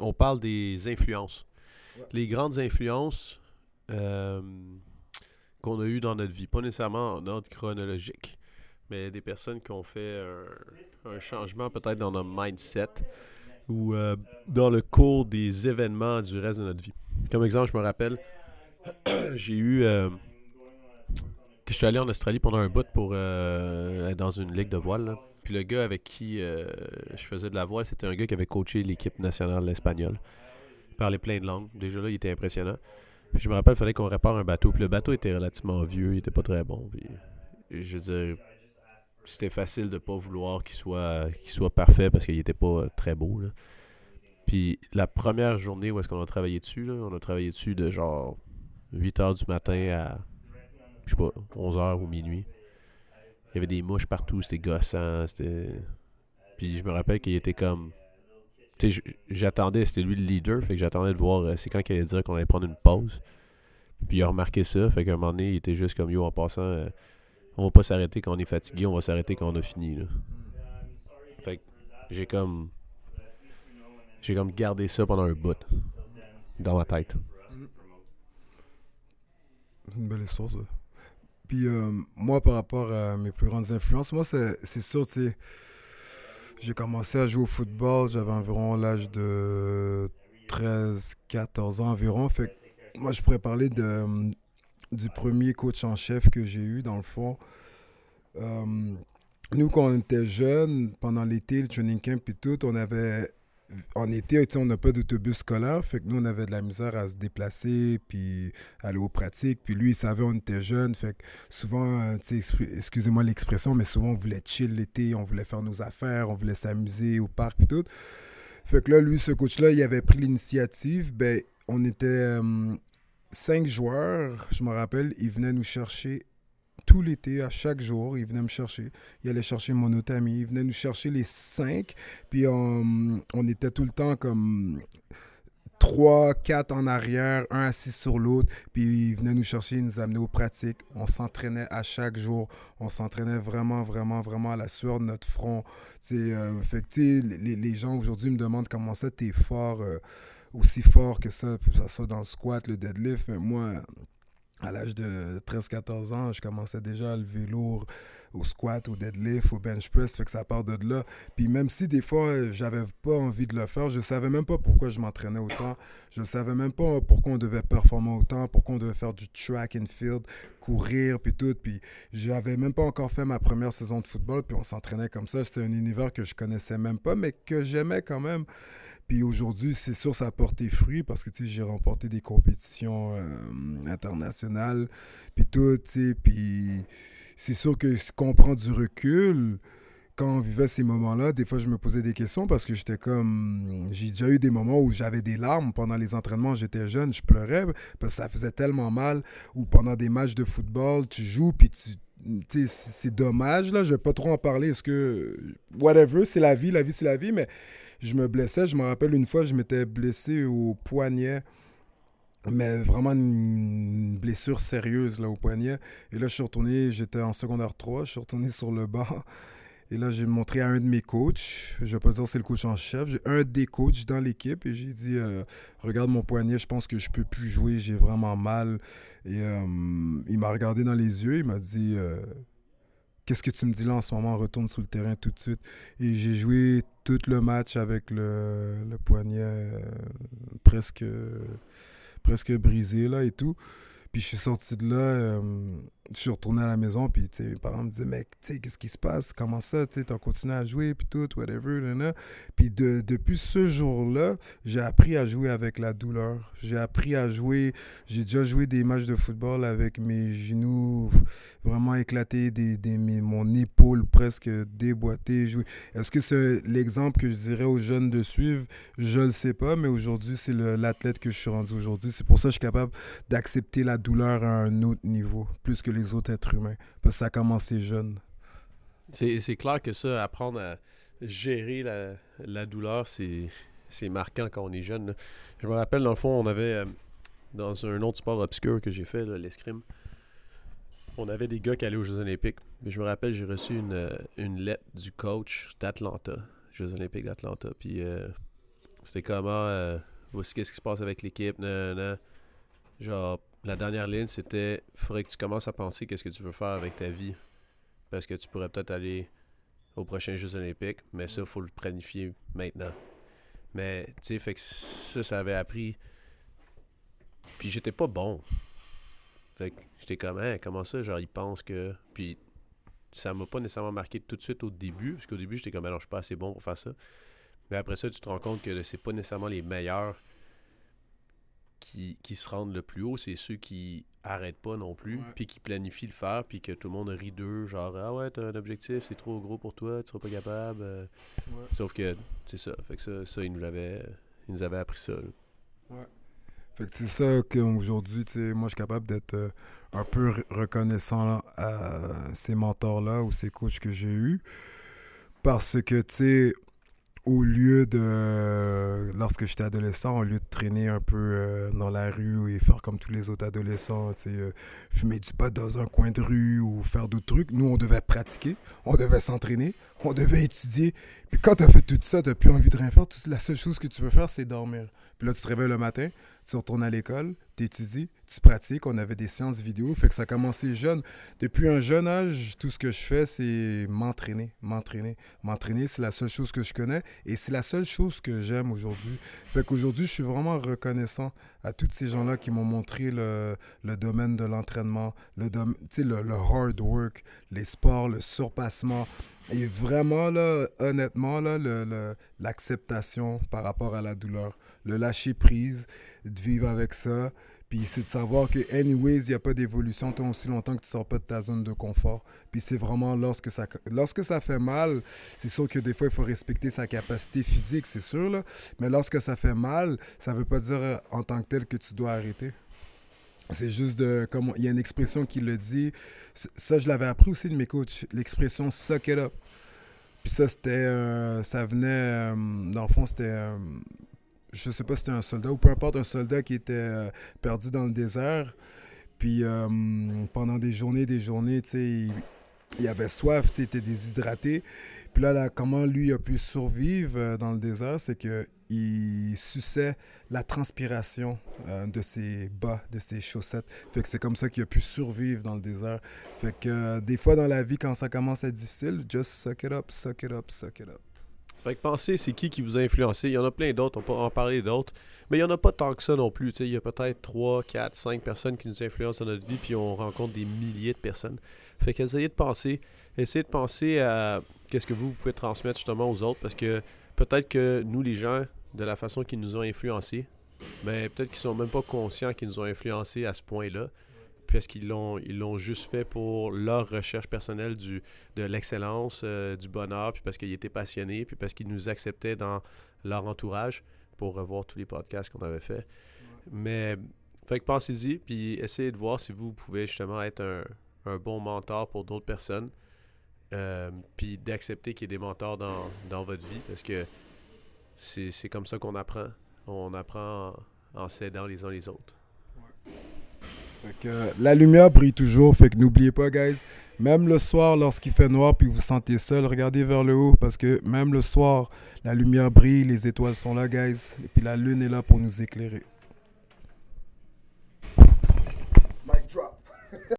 on parle des influences. Les grandes influences euh, qu'on a eues dans notre vie. Pas nécessairement en ordre chronologique, mais des personnes qui ont fait un, un changement peut-être dans notre mindset ou euh, dans le cours des événements du reste de notre vie. Comme exemple, je me rappelle, j'ai eu. Euh, que je suis allé en Australie pendant un bout pour être dans une ligue de voile. là. Puis le gars avec qui euh, je faisais de la voile, c'était un gars qui avait coaché l'équipe nationale espagnole. Il parlait plein de langues. Déjà là, il était impressionnant. Puis je me rappelle, il fallait qu'on répare un bateau. Puis le bateau était relativement vieux, il était pas très bon. Je veux dire, c'était facile de pas vouloir qu'il soit, qu'il soit parfait parce qu'il était pas très beau. Puis la première journée où est-ce qu'on a travaillé dessus, on a travaillé dessus de genre 8h du matin à, je sais pas, 11h ou minuit. Il y avait des mouches partout, c'était gossant, c'était... Puis je me rappelle qu'il était comme... Tu sais, j'attendais, c'était lui le leader, fait que j'attendais de voir euh, c'est quand qu'il allait dire qu'on allait prendre une pause. Puis il a remarqué ça, fait qu'à un moment donné, il était juste comme yo en passant, euh, on va pas s'arrêter quand on est fatigué, on va s'arrêter quand on a fini. Là. Fait que j'ai comme. J'ai comme gardé ça pendant un bout. Dans ma tête. C'est une belle histoire, ça. Puis euh, moi, par rapport à mes plus grandes influences, moi, c'est sûr, tu sais, j'ai commencé à jouer au football, j'avais environ l'âge de 13, 14 ans environ. Fait que moi, je pourrais parler de, du premier coach en chef que j'ai eu, dans le fond. Euh, nous, quand on était jeunes, pendant l'été, le training camp et tout, on avait en été, on n'a pas d'autobus scolaire, fait que nous, on avait de la misère à se déplacer, puis aller aux pratiques. Puis lui, il savait on était jeunes, fait que souvent, euh, excusez-moi l'expression, mais souvent, on voulait chill l'été, on voulait faire nos affaires, on voulait s'amuser au parc, puis tout. Fait que là, lui, ce coach-là, il avait pris l'initiative. Ben, on était euh, cinq joueurs, je me rappelle, il venait nous chercher tout l'été, à chaque jour, il venait me chercher. Il allait chercher mon autre il venait nous chercher les cinq. Puis on, on était tout le temps comme trois, quatre en arrière, un assis sur l'autre. Puis il venait nous chercher, il nous amenait aux pratiques. On s'entraînait à chaque jour. On s'entraînait vraiment, vraiment, vraiment à la sueur de notre front. Euh, fait les, gens aujourd'hui me demandent comment ça, t'es fort, euh, aussi fort que ça, que ça soit dans le squat, le deadlift. Mais moi, à l'âge de 13-14 ans, je commençais déjà à lever lourd au squat, au deadlift, au bench press, fait que ça part de là. Puis même si des fois, euh, j'avais pas envie de le faire, je savais même pas pourquoi je m'entraînais autant. Je savais même pas pourquoi on devait performer autant, pourquoi on devait faire du track and field, courir, puis tout. Puis j'avais même pas encore fait ma première saison de football, puis on s'entraînait comme ça. C'était un univers que je connaissais même pas, mais que j'aimais quand même. Puis aujourd'hui, c'est sûr, ça a porté fruit parce que j'ai remporté des compétitions euh, internationales, puis tout. Puis c'est sûr que ce qu'on prend du recul, quand on vivait ces moments-là, des fois, je me posais des questions parce que j'étais comme. J'ai déjà eu des moments où j'avais des larmes pendant les entraînements. J'étais jeune, je pleurais parce que ça faisait tellement mal. Ou pendant des matchs de football, tu joues, puis tu. C'est dommage, là. Je vais pas trop en parler. Est-ce que. Whatever, c'est la vie. La vie, c'est la vie. Mais je me blessais. Je me rappelle une fois, je m'étais blessé au poignet. Mais vraiment une blessure sérieuse là, au poignet. Et là, je suis retourné, j'étais en secondaire 3, je suis retourné sur le banc. Et là, j'ai montré à un de mes coachs, je ne vais pas dire c'est le coach en chef, j'ai un des coachs dans l'équipe et j'ai dit euh, Regarde mon poignet, je pense que je peux plus jouer, j'ai vraiment mal. Et euh, il m'a regardé dans les yeux, il m'a dit euh, Qu'est-ce que tu me dis là en ce moment? Retourne sur le terrain tout de suite. Et j'ai joué tout le match avec le, le poignet presque, presque brisé là et tout. Puis je suis sorti de là, je suis retourné à la maison, puis mes parents me disaient, mec, tu sais, qu'est-ce qui se passe? Comment ça? Tu t'as continué à jouer, puis tout, whatever, là, là. Puis de- depuis ce jour-là, j'ai appris à jouer avec la douleur. J'ai appris à jouer, j'ai déjà joué des matchs de football avec mes genoux vraiment éclatés, des, des, mes- mon épaule presque déboîtée. Est-ce que c'est l'exemple que je dirais aux jeunes de suivre? Je le sais pas, mais aujourd'hui, c'est le- l'athlète que je suis rendu aujourd'hui. C'est pour ça que je suis capable d'accepter la douleur à un autre niveau, plus que autres êtres humains. Parce que ça a commencé jeune. C'est clair que ça, apprendre à gérer la, la douleur, c'est marquant quand on est jeune. Je me rappelle, dans le fond, on avait, euh, dans un autre sport obscur que j'ai fait, l'escrime, on avait des gars qui allaient aux Jeux Olympiques. Je me rappelle, j'ai reçu une, euh, une lettre du coach d'Atlanta, Jeux Olympiques d'Atlanta. Puis euh, c'était comment, voici qu'est-ce qui se passe avec l'équipe, Genre, la dernière ligne, c'était, faudrait que tu commences à penser qu'est-ce que tu veux faire avec ta vie. Parce que tu pourrais peut-être aller aux prochains Jeux Olympiques, mais ça, faut le planifier maintenant. Mais, tu sais, fait que ça, ça avait appris. Puis j'étais pas bon. Fait que j'étais comme, hein, comment ça, genre, ils pensent que. Puis ça m'a pas nécessairement marqué tout de suite au début, parce qu'au début, j'étais comme, alors, je suis pas assez bon pour faire ça. Mais après ça, tu te rends compte que c'est pas nécessairement les meilleurs qui, qui, se rendent le plus haut, c'est ceux qui arrêtent pas non plus, puis qui planifient le faire, puis que tout le monde rit d'eux, genre ah ouais, t'as un objectif, c'est trop gros pour toi, tu seras pas capable. Euh. Sauf que c'est ça, fait que ça, ça ils nous l'avaient, ils nous avaient appris ça. Ouais. Fait que c'est ça qu'aujourd'hui, tu sais, moi je suis capable d'être euh, un peu reconnaissant à ces mentors-là ou ces coachs que j'ai eus. Parce que, tu sais, au lieu de, lorsque j'étais adolescent, au lieu de traîner un peu euh, dans la rue et faire comme tous les autres adolescents, euh, fumer du pot dans un coin de rue ou faire d'autres trucs, nous, on devait pratiquer, on devait s'entraîner, on devait étudier. Puis quand tu as fait tout ça, tu n'as plus envie de rien faire. La seule chose que tu veux faire, c'est dormir. Puis là, tu te réveilles le matin, tu retournes à l'école, tu étudies, tu pratiques. On avait des séances vidéo. Fait que ça a commencé jeune. Depuis un jeune âge, tout ce que je fais, c'est m'entraîner, m'entraîner. M'entraîner, c'est la seule chose que je connais et c'est la seule chose que j'aime aujourd'hui. Fait qu'aujourd'hui, je suis vraiment reconnaissant à tous ces gens-là qui m'ont montré le, le, domaine de l'entraînement, le, le, le hard work, les sports, le surpassement. Et vraiment, là, honnêtement, là, l'acceptation par rapport à la douleur le lâcher prise, de vivre avec ça. Puis c'est de savoir que, anyways, il n'y a pas d'évolution tant aussi longtemps que tu ne sors pas de ta zone de confort. Puis c'est vraiment lorsque ça, lorsque ça fait mal, c'est sûr que des fois, il faut respecter sa capacité physique, c'est sûr. Là. Mais lorsque ça fait mal, ça ne veut pas dire euh, en tant que tel que tu dois arrêter. C'est juste de. Comme, il y a une expression qui le dit. Ça, je l'avais appris aussi de mes coachs. L'expression suck it up. Puis ça, c'était. Euh, ça venait. Euh, dans le fond, c'était je sais pas si c'était un soldat ou peu importe, un soldat qui était euh, perdu dans le désert. Puis euh, pendant des journées, des journées, tu il, avait soif, il était déshydraté. Puis là, là, comment lui a pu survivre euh, dans le désert, c'est que il suçait la transpiration de ses bas, de ses chaussettes. Fait que c'est comme ça qu'il a pu survivre dans le désert. Fait que des fois dans la vie, quand ça commence à être difficile, just suck it up, suck it up, suck it up. Fait que pensez, c'est qui qui vous a influencé? Il y en a plein d'autres, on peut en parler d'autres. Mais il n'y en a pas tant que ça non plus. Il y a peut-être 3, 4, 5 personnes qui nous influencent dans notre vie, puis on rencontre des milliers de personnes. Fait qu'essayez de penser. Essayez de penser à qu'est-ce que vous, pouvez transmettre justement aux autres, parce que peut-être que nous, les gens, de la façon qu'ils nous ont influencés, ben, peut-être qu'ils sont même pas conscients qu'ils nous ont influencés à ce point-là parce qu'ils l'ont ils l'ont juste fait pour leur recherche personnelle du, de l'excellence, euh, du bonheur, puis parce qu'ils étaient passionnés, puis parce qu'ils nous acceptaient dans leur entourage pour revoir tous les podcasts qu'on avait fait. Mais, fait que pensez-y, puis essayez de voir si vous pouvez justement être un, un bon mentor pour d'autres personnes, euh, puis d'accepter qu'il y ait des mentors dans, dans votre vie, parce que c'est comme ça qu'on apprend. On apprend en, en s'aidant les uns les autres la lumière brille toujours, fait que n'oubliez pas, guys, même le soir, lorsqu'il fait noir puis vous vous sentez seul, regardez vers le haut parce que même le soir, la lumière brille, les étoiles sont là, guys, et puis la lune est là pour nous éclairer.